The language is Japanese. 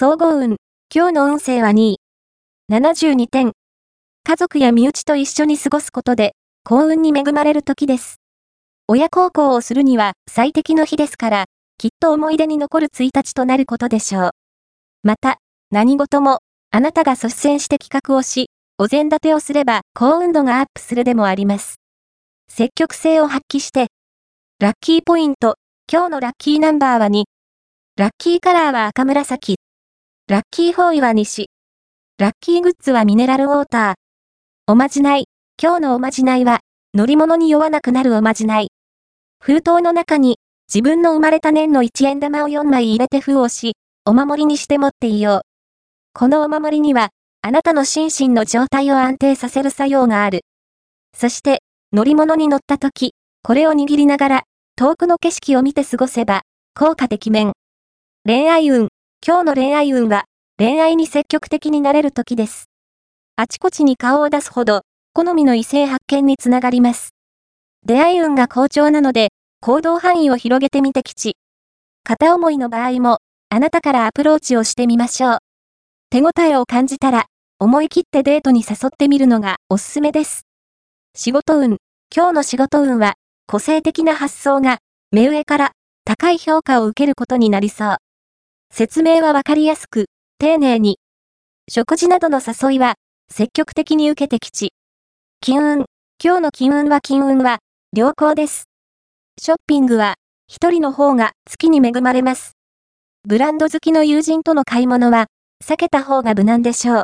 総合運。今日の運勢は2位。72点。家族や身内と一緒に過ごすことで、幸運に恵まれる時です。親孝行をするには最適の日ですから、きっと思い出に残る1日となることでしょう。また、何事も、あなたが率先して企画をし、お膳立てをすれば幸運度がアップするでもあります。積極性を発揮して、ラッキーポイント、今日のラッキーナンバーは2。ラッキーカラーは赤紫。ラッキーフォーイは西。ラッキーグッズはミネラルウォーター。おまじない。今日のおまじないは、乗り物に酔わなくなるおまじない。封筒の中に、自分の生まれた年の1円玉を4枚入れて封をし、お守りにして持っていよう。このお守りには、あなたの心身の状態を安定させる作用がある。そして、乗り物に乗った時、これを握りながら、遠くの景色を見て過ごせば、効果的面。恋愛運。今日の恋愛運は、恋愛に積極的になれる時です。あちこちに顔を出すほど、好みの異性発見につながります。出会い運が好調なので、行動範囲を広げてみて吉。片思いの場合も、あなたからアプローチをしてみましょう。手応えを感じたら、思い切ってデートに誘ってみるのがおすすめです。仕事運。今日の仕事運は、個性的な発想が、目上から高い評価を受けることになりそう。説明はわかりやすく、丁寧に。食事などの誘いは、積極的に受けてきち。金運。今日の金運は金運は、良好です。ショッピングは、一人の方が月に恵まれます。ブランド好きの友人との買い物は、避けた方が無難でしょう。